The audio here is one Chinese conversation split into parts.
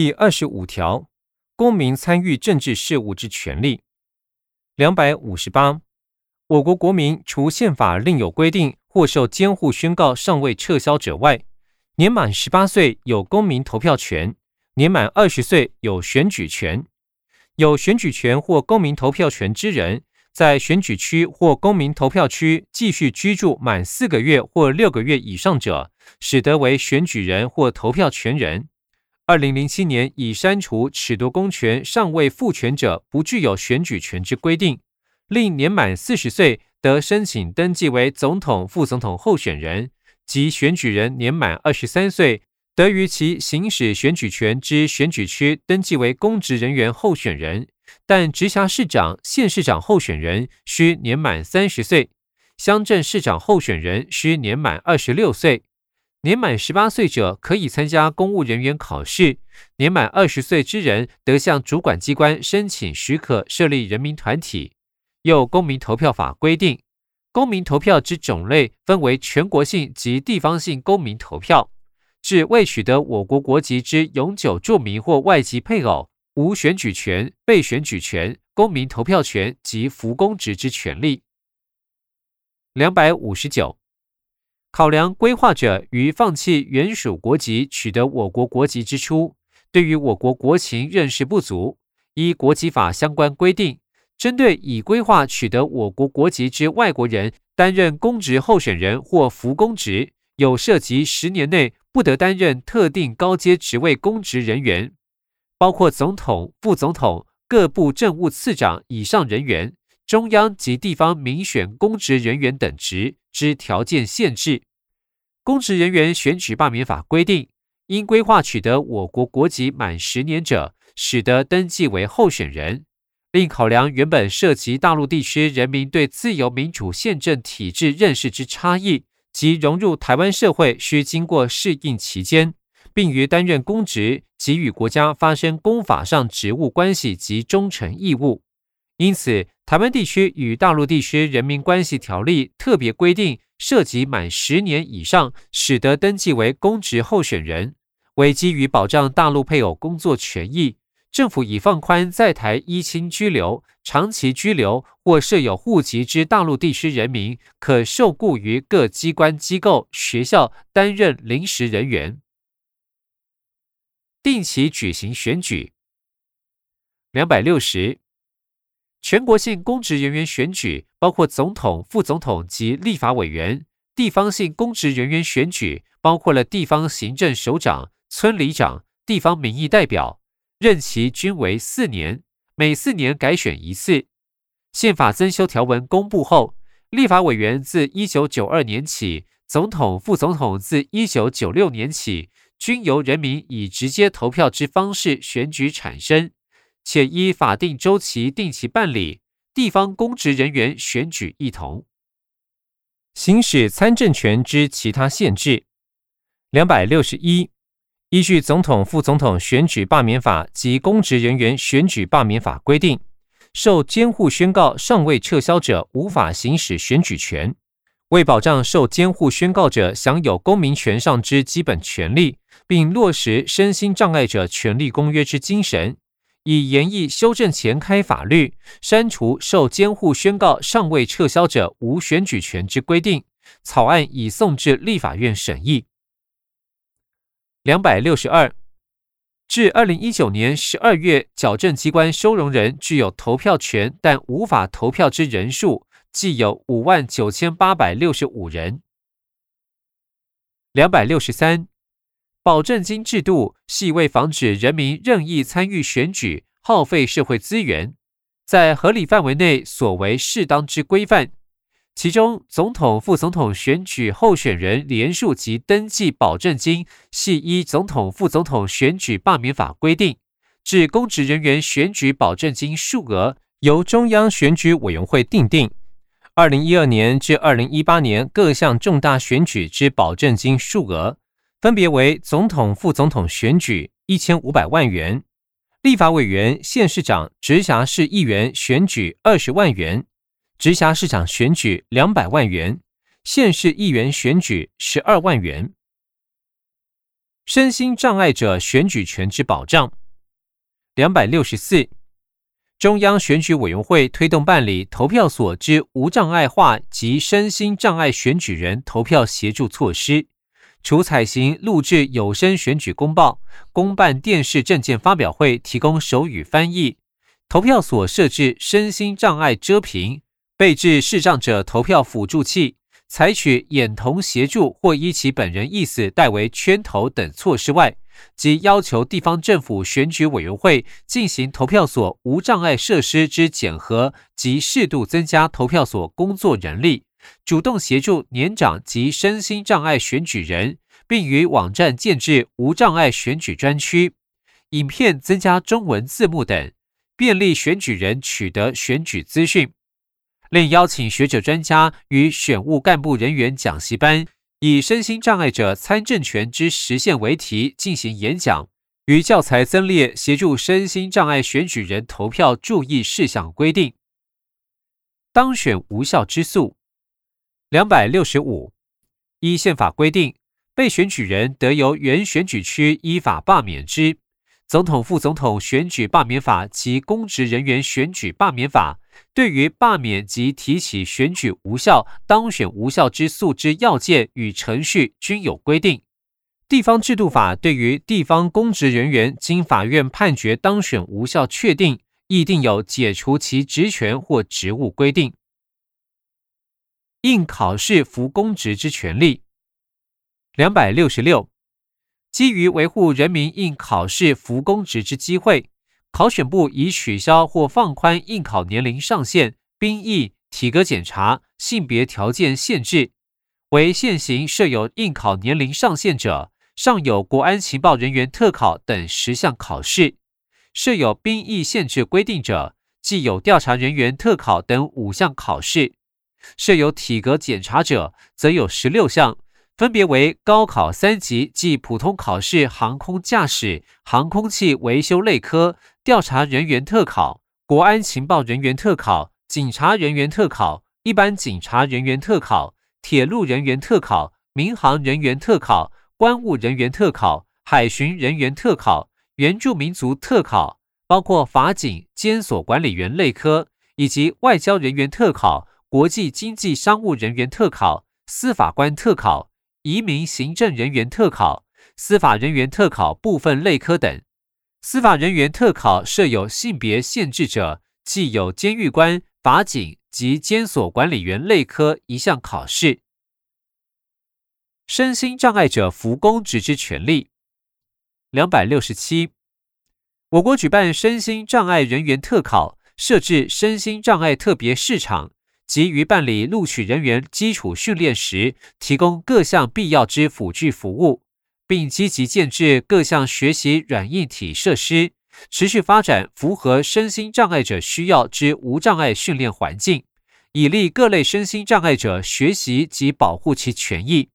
第二十五条，公民参与政治事务之权利。两百五十八，我国国民除宪法另有规定或受监护宣告尚未撤销者外，年满十八岁有公民投票权，年满二十岁有选举权。有选举权或公民投票权之人，在选举区或公民投票区继续居住满四个月或六个月以上者，使得为选举人或投票权人。二零零七年已删除褫夺公权尚未复权者不具有选举权之规定，令年满四十岁得申请登记为总统、副总统候选人，及选举人年满二十三岁得于其行使选举权之选举区登记为公职人员候选人，但直辖市长、县市长候选人需年满三十岁，乡镇市长候选人需年满二十六岁。年满十八岁者可以参加公务人员考试。年满二十岁之人得向主管机关申请许可设立人民团体。又公民投票法规定，公民投票之种类分为全国性及地方性公民投票。至未取得我国国籍之永久住民或外籍配偶，无选举权、被选举权、公民投票权及服公职之权利。两百五十九。考量规划者于放弃原属国籍取得我国国籍之初，对于我国国情认识不足，依国籍法相关规定，针对已规划取得我国国籍之外国人担任公职候选人或服公职，有涉及十年内不得担任特定高阶职位公职人员，包括总统、副总统、各部政务次长以上人员。中央及地方民选公职人员等职之条件限制，公职人员选举罢免法规定，因规划取得我国国籍满十年者，使得登记为候选人。另考量原本涉及大陆地区人民对自由民主宪政体制认识之差异，及融入台湾社会需经过适应期间，并于担任公职及与国家发生公法上职务关系及忠诚义务。因此，台湾地区与大陆地区人民关系条例特别规定，涉及满十年以上，使得登记为公职候选人，为基于保障大陆配偶工作权益，政府已放宽在台依亲居留、长期居留或设有户籍之大陆地区人民，可受雇于各机关机构、学校担任临时人员，定期举行选举。两百六十。全国性公职人员选举包括总统、副总统及立法委员；地方性公职人员选举包括了地方行政首长、村里长、地方民意代表，任期均为四年，每四年改选一次。宪法增修条文公布后，立法委员自一九九二年起，总统、副总统自一九九六年起，均由人民以直接投票之方式选举产生。且依法定周期定期办理，地方公职人员选举一同。行使参政权之其他限制。两百六十一，依据总统、副总统选举罢免法及公职人员选举罢免法规定，受监护宣告尚未撤销者，无法行使选举权。为保障受监护宣告者享有公民权上之基本权利，并落实身心障碍者权利公约之精神。以研议修正前开法律，删除受监护宣告尚未撤销者无选举权之规定。草案已送至立法院审议。两百六十二，至二零一九年十二月，矫正机关收容人具有投票权但无法投票之人数，计有五万九千八百六十五人。两百六十三。保证金制度系为防止人民任意参与选举、耗费社会资源，在合理范围内所为适当之规范。其中，总统、副总统选举候选人连署及登记保证金系依总统、副总统选举罢免法规定，至公职人员选举保证金数额由中央选举委员会定定。二零一二年至二零一八年各项重大选举之保证金数额。分别为总统、副总统选举一千五百万元，立法委员、县市长、直辖市议员选举二十万元，直辖市长选举两百万元，县市议员选举十二万元。身心障碍者选举权之保障。两百六十四，中央选举委员会推动办理投票所之无障碍化及身心障碍选举人投票协助措施，除采行录制有声选举公报、公办电视证件发表会提供手语翻译，投票所设置身心障碍遮屏、备置视障者投票辅助器。采取眼同协助或依其本人意思代为圈投等措施外，即要求地方政府选举委员会进行投票所无障碍设施之检核及适度增加投票所工作人力，主动协助年长及身心障碍选举人，并于网站建置无障碍选举专区，影片增加中文字幕等，便利选举人取得选举资讯。另邀请学者专家与选务干部人员讲习班，以身心障碍者参政权之实现为题进行演讲，与教材增列协助身心障碍选举人投票注意事项规定。当选无效之诉，两百六十五，依宪法规定，被选举人得由原选举区依法罢免之。总统、副总统选举罢免法及公职人员选举罢免法。对于罢免及提起选举无效、当选无效之诉之要件与程序均有规定。地方制度法对于地方公职人员经法院判决当选无效确定，亦定有解除其职权或职务规定。应考试服公职之权利。两百六十六，基于维护人民应考试服公职之机会。考选部已取消或放宽应考年龄上限、兵役、体格检查、性别条件限制。为现行设有应考年龄上限者，尚有国安情报人员特考等十项考试；设有兵役限制规定者，既有调查人员特考等五项考试；设有体格检查者，则有十六项。分别为高考三级即普通考试航空驾驶、航空器维修类科、调查人员特考、国安情报人员特考、警察人员特考、一般警察人员特考、铁路人员特考、民航人员特考、关务人员特考、海巡人员特考、原住民族特考，包括法警、监所管理员类科，以及外交人员特考、国际经济商务人员特考、司法官特考。移民行政人员特考、司法人员特考部分类科等，司法人员特考设有性别限制者，既有监狱官、法警及监所管理员类科一项考试。身心障碍者服公职之权利。两百六十七，我国举办身心障碍人员特考，设置身心障碍特别市场。及于办理录取人员基础训练时，提供各项必要之辅具服务，并积极建制各项学习软硬体设施，持续发展符合身心障碍者需要之无障碍训练环境，以利各类身心障碍者学习及保护其权益。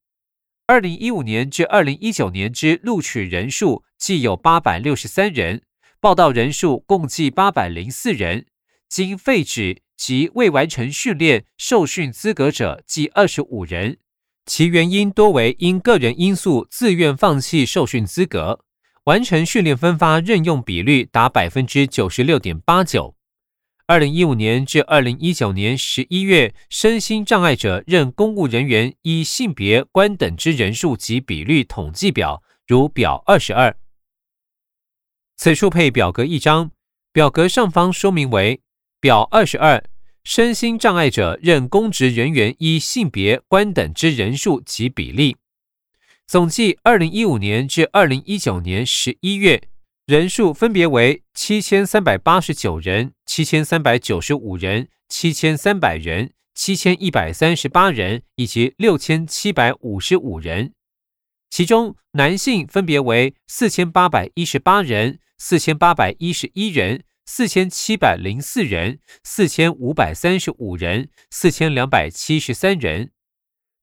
二零一五年至二零一九年之录取人数计有八百六十三人，报道人数共计八百零四人，经废止。及未完成训练受训资格者计二十五人，其原因多为因个人因素自愿放弃受训资格，完成训练分发任用比率达百分之九十六点八九。二零一五年至二零一九年十一月，身心障碍者任公务人员依性别、官等之人数及比率统计表，如表二十二。此处配表格一张，表格上方说明为。表二十二，身心障碍者任公职人员依性别、官等之人数及比例，总计二零一五年至二零一九年十一月人数分别为七千三百八十九人、七千三百九十五人、七千三百人、七千一百三十八人以及六千七百五十五人，其中男性分别为四千八百一十八人、四千八百一十一人。四千七百零四人，四千五百三十五人，四千两百七十三人，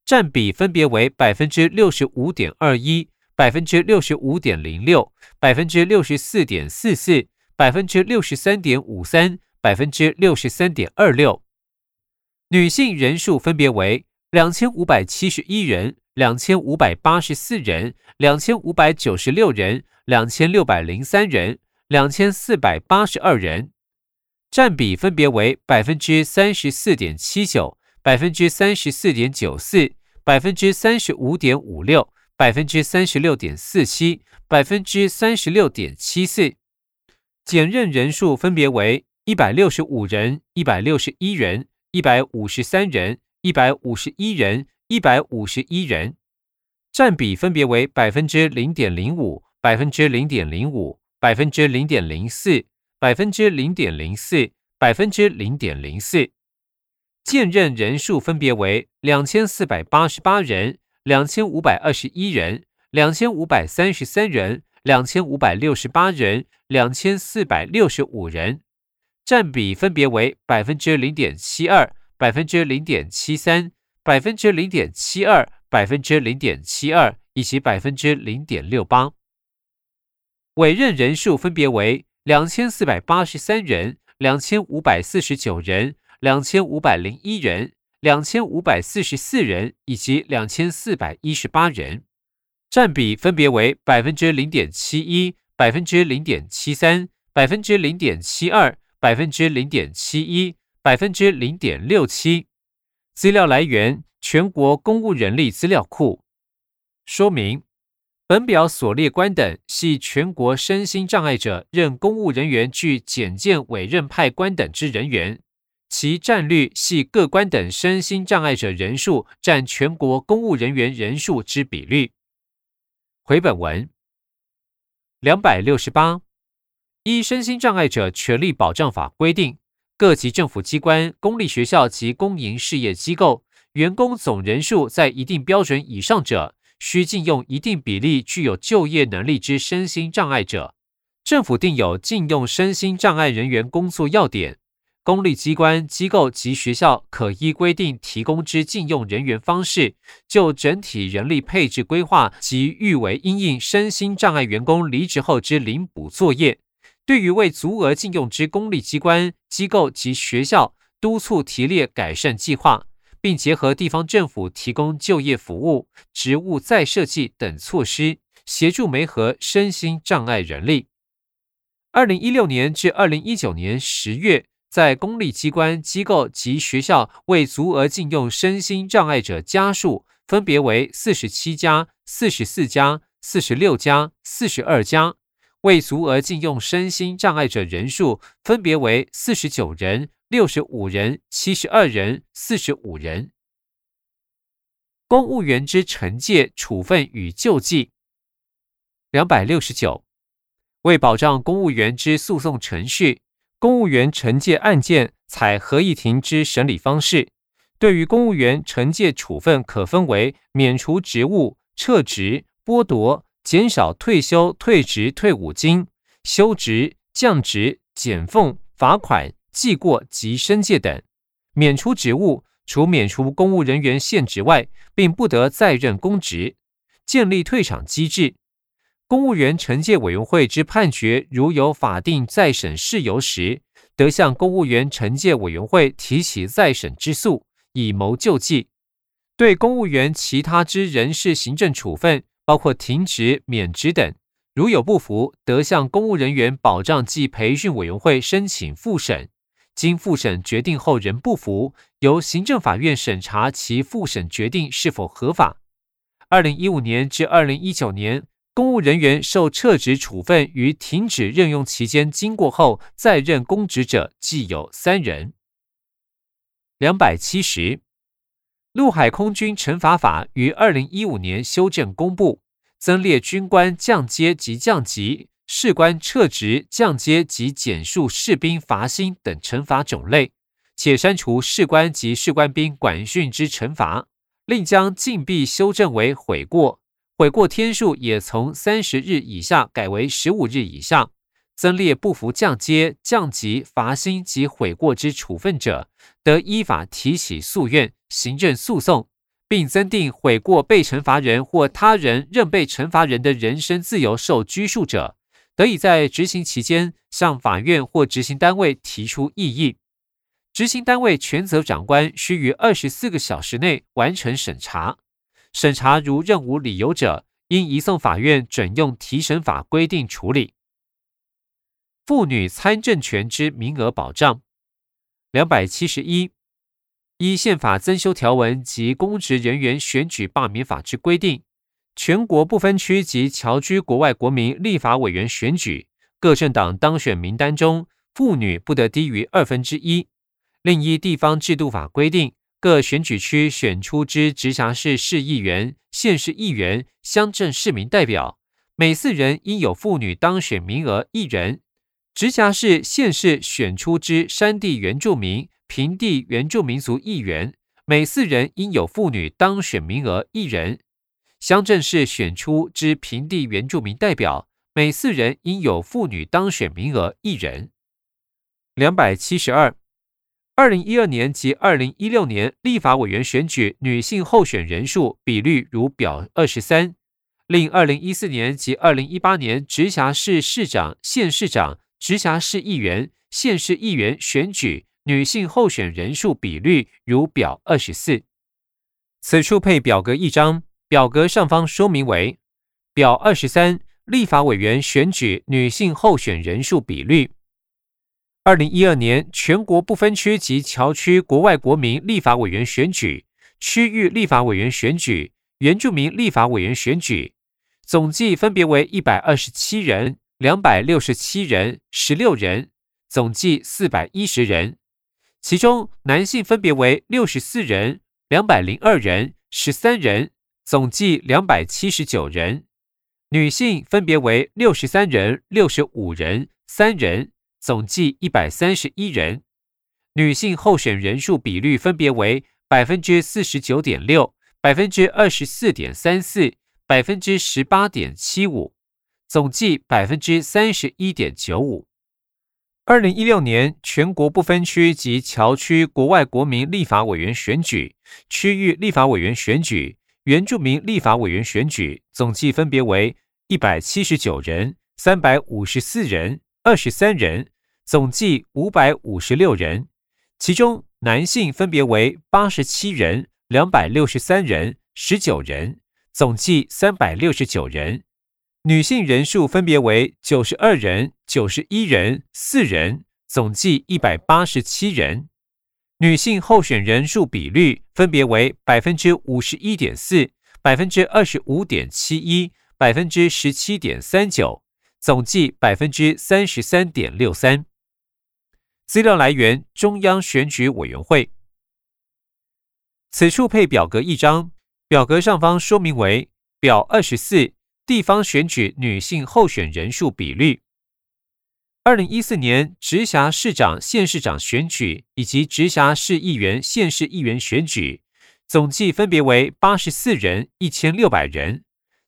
占比分别为百分之六十五点二一、百分之六十五点零六、百分之六十四点四四、百分之六十三点五三、百分之六十三点二六。女性人数分别为两千五百七十一人、两千五百八十四人、两千五百九十六人、两千六百零三人、两千四百八十二人，占比分别为百分之三十四点七九、百分之三十四点九四、百分之三十五点五六、百分之三十六点四七、百分之三十六点七四。检任人数分别为一百六十五人、一百六十一人、一百五十三人。一百五十一人，一百五十一人，占比分别为百分之零点零五、百分之零点零五、百分之零点零四、百分之零点零四、百分之零点零四。荐任人数分别为两千四百八十八人、两千五百二十一人、两千五百三十三人、两千五百六十八人、两千四百六十五人，占比分别为百分之零点七二。百分之零点七三、百分之零点七二、百分之零点七二以及百分之零点六八。委任人数分别为两千四百八十三人、两千五百四十九人、两千五百零一人、两千五百四十四人以及两千四百一十八人，占比分别为百分之零点七一、百分之零点七三、百分之零点七二、百分之零点七一。百分之零点六七。资料来源：全国公务人力资料库。说明：本表所列官等系全国身心障碍者任公务人员具简荐委任派官等之人员，其占率系各官等身心障碍者人数占全国公务人员人数之比率。回本文两百六十八。依身心障碍者权利保障法规定。各级政府机关、公立学校及公营事业机构员工总人数在一定标准以上者，需禁用一定比例具有就业能力之身心障碍者。政府定有禁用身心障碍人员工作要点。公立机关、机构及学校可依规定提供之禁用人员方式，就整体人力配置规划及誉为因应身心障碍员工离职后之领补作业。对于未足额禁用之公立机关、机构及学校，督促提列改善计划，并结合地方政府提供就业服务、职务再设计等措施，协助媒合身心障碍人力。二零一六年至二零一九年十月，在公立机关、机构及学校为足额禁用身心障碍者家数，分别为四十七家、四十四家、四十六家、四十二家。未足额禁用身心障碍者人数分别为四十九人、六十五人、七十二人、四十五人。公务员之惩戒、处分与救济。两百六十九，为保障公务员之诉讼程序，公务员惩戒案件采合议庭之审理方式。对于公务员惩戒处分，可分为免除职务、撤职、剥夺。减少退休、退职、退伍金、休职、降职、减俸、罚款、记过及申诫等；免除职务，除免除公务人员现职外，并不得再任公职；建立退场机制。公务员惩戒委员会之判决，如有法定再审事由时，得向公务员惩戒委员会提起再审之诉，以谋救济。对公务员其他之人事行政处分。包括停职、免职等，如有不服，得向公务人员保障暨培训委员会申请复审。经复审决定后仍不服，由行政法院审查其复审决定是否合法。二零一五年至二零一九年，公务人员受撤职处分与停止任用期间经过后再任公职者，计有三人。两百七十。陆海空军惩罚法于二零一五年修正公布，增列军官降阶及降级、士官撤职、降阶及减数士兵罚薪等惩罚种类，且删除士官及士官兵管训之惩罚，另将禁闭修正为悔过，悔过天数也从三十日以下改为十五日以上。增列不服降阶、降级、罚薪及悔过之处分者，得依法提起诉愿、行政诉讼，并增订悔过被惩罚人或他人认被惩罚人的人身自由受拘束者，得以在执行期间向法院或执行单位提出异议。执行单位权责长官需于二十四个小时内完成审查。审查如任无理由者，应移送法院准用提审法规定处理。妇女参政权之名额保障，两百七十一，依宪法增修条文及公职人员选举罢免法之规定，全国不分区及侨居国外国民立法委员选举，各政党当选名单中，妇女不得低于二分之一。另依地方制度法规定。各选举区选出之直辖市市议员、县市议员、乡镇市民代表，每四人应有妇女当选名额一人；直辖市、县市选出之山地原住民、平地原住民族议员，每四人应有妇女当选名额一人；乡镇市选出之平地原住民代表，每四人应有妇女当选名额一人。两百七十二。二零一二年及二零一六年立法委员选举女性候选人数比率如表二十三。另二零一四年及二零一八年直辖市市长、县市长、直辖市议员、县市议员选举女性候选人数比率如表二十四。此处配表格一张，表格上方说明为表二十三立法委员选举女性候选人数比率。二零一二年全国不分区及侨区国外国民立法委员选举、区域立法委员选举、原住民立法委员选举，总计分别为一百二十七人、两百六十七人、十六人，总计四百一十人。其中男性分别为六十四人、两百零二人、十三人，总计两百七十九人；女性分别为六十三人、六十五人、三人。总计一百三十一人，女性候选人数比率分别为百分之四十九点六、百分之二十四点三四、百分之十八点七五，总计百分之三十一点九五。二零一六年全国不分区及侨区国外国民立法委员选举、区域立法委员选举、原住民立法委员选举，总计分别为一百七十九人、三百五十四人。二十三人，总计五百五十六人，其中男性分别为八十七人、两百六十三人、十九人，总计三百六十九人；女性人数分别为九十二人、九十一人、四人，总计一百八十七人。女性候选人数比率分别为百分之五十一点四、百分之二十五点七一、百分之十七点三九。总计百分之三十三点六三。资料来源：中央选举委员会。此处配表格一张，表格上方说明为表二十四：地方选举女性候选人数比率。二零一四年直辖市长、县市长选举以及直辖市议员、县市议员选举，总计分别为八十四人、一千六百人。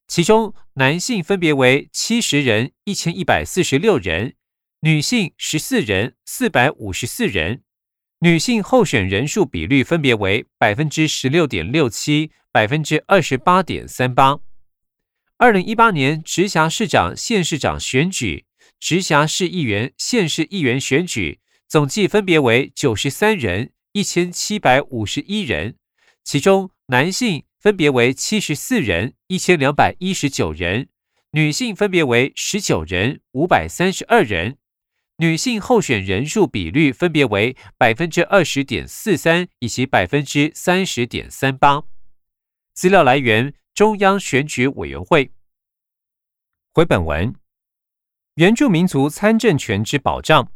其中男性分别为七十人、一千一百四十六人，女性十四人、四百五十四人。女性候选人数比率分别为百分之十六点六七、百分之二十八点三八。二零一八年直辖市长、县市长选举、直辖市议员、县市议员选举，总计分别为九十三人、一千七百五十一人，其中男性。分别为七十四人、一千两百一十九人，女性分别为十九人、五百三十二人。女性候选人数比率分别为百分之二十点四三以及百分之三十点三八。资料来源：中央选举委员会。回本文：原住民族参政权之保障。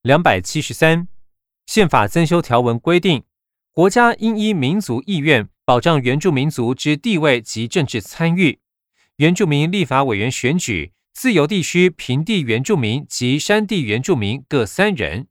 两百七十三，宪法增修条文规定，国家应依民族意愿。保障原住民族之地位及政治参与，原住民立法委员选举，自由地区平地原住民及山地原住民各三人；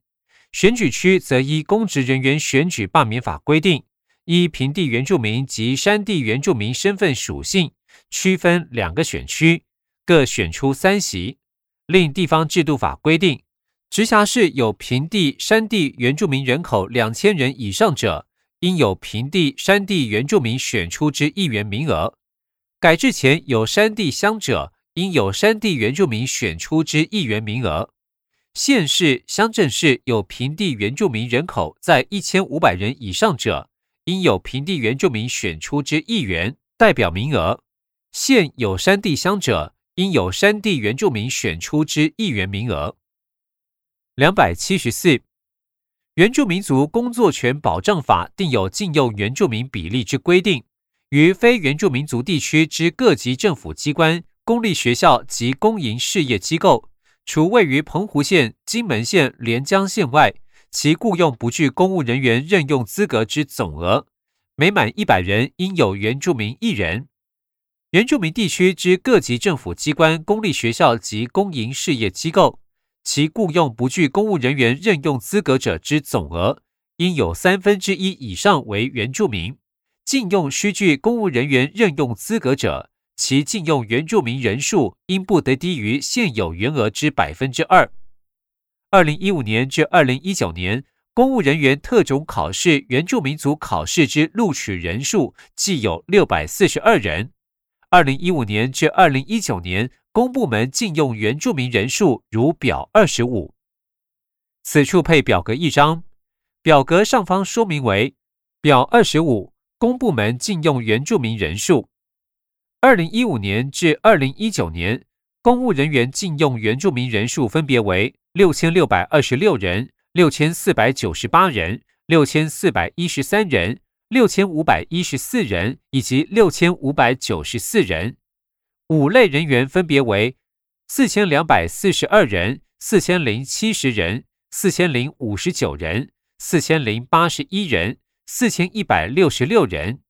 选举区则依公职人员选举罢免法规定，依平地原住民及山地原住民身份属性，区分两个选区，各选出三席。另地方制度法规定，直辖市有平地、山地原住民人口两千人以上者。应有平地、山地原住民选出之议员名额；改制前有山地乡者，应有山地原住民选出之议员名额。县市、乡镇市有平地原住民人口在一千五百人以上者，应有平地原住民选出之议员代表名额；县有山地乡者，应有山地原住民选出之议员名额。两百七十四，原住民族工作权保障法定有禁用原住民比例之规定，于非原住民族地区之各级政府机关、公立学校及公营事业机构。除位于澎湖县、金门县、连江县外，其雇用不具公务人员任用资格之总额，每满一百人应有原住民一人。原住民地区之各级政府机关、公立学校及公营事业机构，其雇用不具公务人员任用资格者之总额，应有三分之一以上为原住民。禁用需具公务人员任用资格者。其禁用原住民人数应不得低于现有员额之百分之二。二零一五年至二零一九年，公务人员特种考试原住民族考试之录取人数计有六百四十二人。二零一五年至二零一九年，公部门禁用原住民人数如表二十五。此处配表格一张，表格上方说明为表二十五，公部门禁用原住民人数。二零一五年至二零一九年，公务人员禁用原住民人数分别为六千六百二十六人、六千四百九十八人、六千四百一十三人、六千五百一十四人以及六千五百九十四人。五类人员分别为四千两百四十二人、四千零七十人、四千零五十九人、四千零八十一人、四千一百六十六人。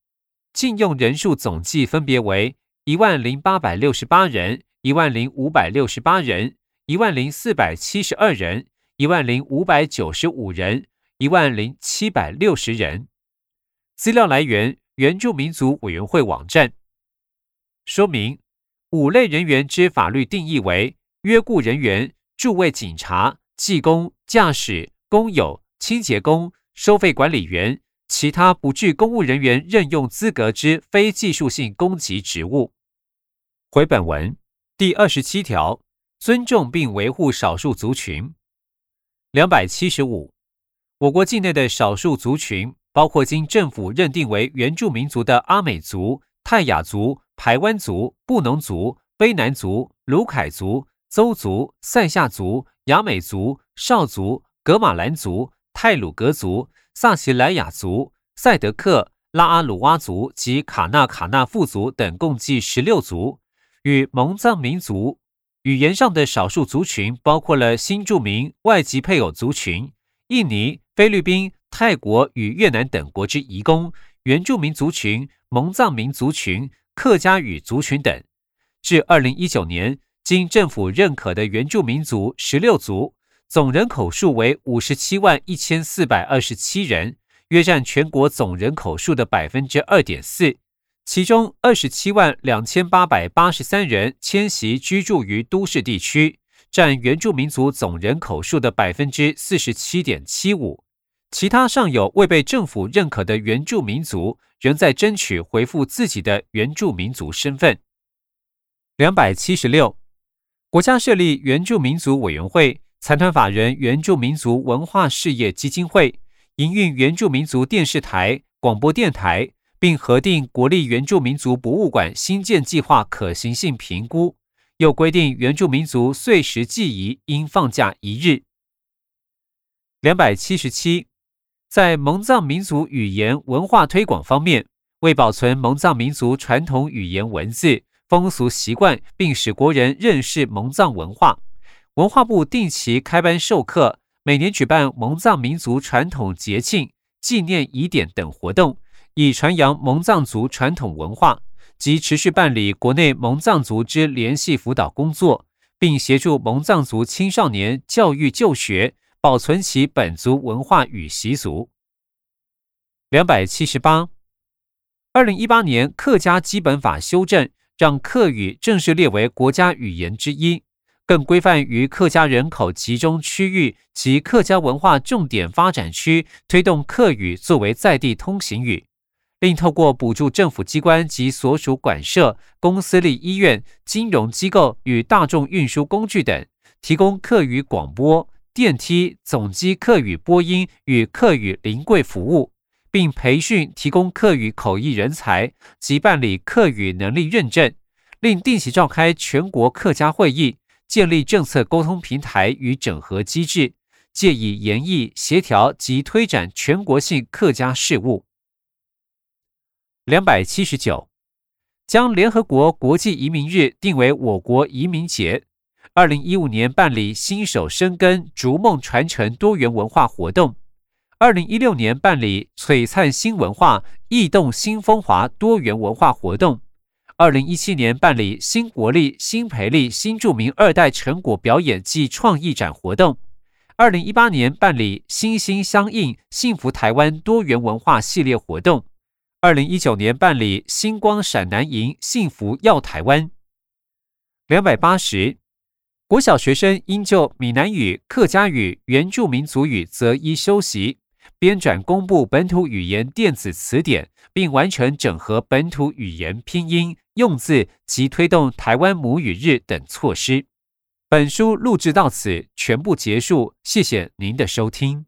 禁用人数总计分别为一万零八百六十八人、一万零五百六十八人、一万零四百七十二人、一万零五百九十五人、一万零七百六十人。资料来源：原住民族委员会网站。说明：五类人员之法律定义为约雇人员、驻卫警察、技工、驾驶、工友、清洁工、收费管理员。其他不具公务人员任用资格之非技术性公级职务。回本文第二十七条，尊重并维护少数族群。两百七十五，我国境内的少数族群包括经政府认定为原住民族的阿美族、泰雅族、排湾族、布农族、卑南族、卢凯族、邹族、塞夏族、雅美族、少族、格马兰族、泰鲁格族。萨奇莱雅族、赛德克、拉阿鲁哇族及卡纳卡纳富族等共计十六族，与蒙藏民族语言上的少数族群包括了新住民、外籍配偶族群、印尼、菲律宾、泰国与越南等国之移工、原住民族群、蒙藏民族群、客家语族群等。至二零一九年，经政府认可的原住民族十六族。总人口数为五十七万一千四百二十七人，约占全国总人口数的百分之二点四。其中二十七万两千八百八十三人迁徙居住于都市地区，占原住民族总人口数的百分之四十七点七五。其他尚有未被政府认可的原住民族，仍在争取回复自己的原住民族身份。两百七十六，国家设立原住民族委员会。财团法人原住民族文化事业基金会营运原住民族电视台、广播电台，并核定国立原住民族博物馆新建计划可行性评估，又规定原住民族岁时祭仪应放假一日。两百七十七，在蒙藏民族语言文化推广方面，为保存蒙藏民族传统语言文字、风俗习惯，并使国人认识蒙藏文化。文化部定期开班授课，每年举办蒙藏民族传统节庆、纪念仪典等活动，以传扬蒙藏族传统文化，及持续办理国内蒙藏族之联系辅导工作，并协助蒙藏族青少年教育就学，保存其本族文化与习俗。两百七十八，二零一八年客家基本法修正，让客语正式列为国家语言之一。更规范于客家人口集中区域及客家文化重点发展区，推动客语作为在地通行语，并透过补助政府机关及所属管社、公私立医院、金融机构与大众运输工具等，提供客语广播、电梯总机客语播音与客语临柜服务，并培训提供客语口译人才及办理客语能力认证，另定期召开全国客家会议，建立政策沟通平台与整合机制，借以研议、协调及推展全国性客家事务。两百七十九，将联合国国际移民日定为我国移民节。二零一五年办理新手生根、逐梦传承多元文化活动。二零一六年办理璀璨新文化、异动新风华多元文化活动。二零一七年办理新国力、新培力、新著名二代成果表演暨创意展活动。二零一八年办理心心相印、幸福台湾多元文化系列活动。二零一九年办理星光闪南营幸福耀台湾两百八十国小学生应就闽南语、客家语、原住民族语择一修习，编纂公布本土语言电子词典，并完成整合本土语言拼音用字及推动台湾母语日等措施。本书录制到此全部结束，谢谢您的收听。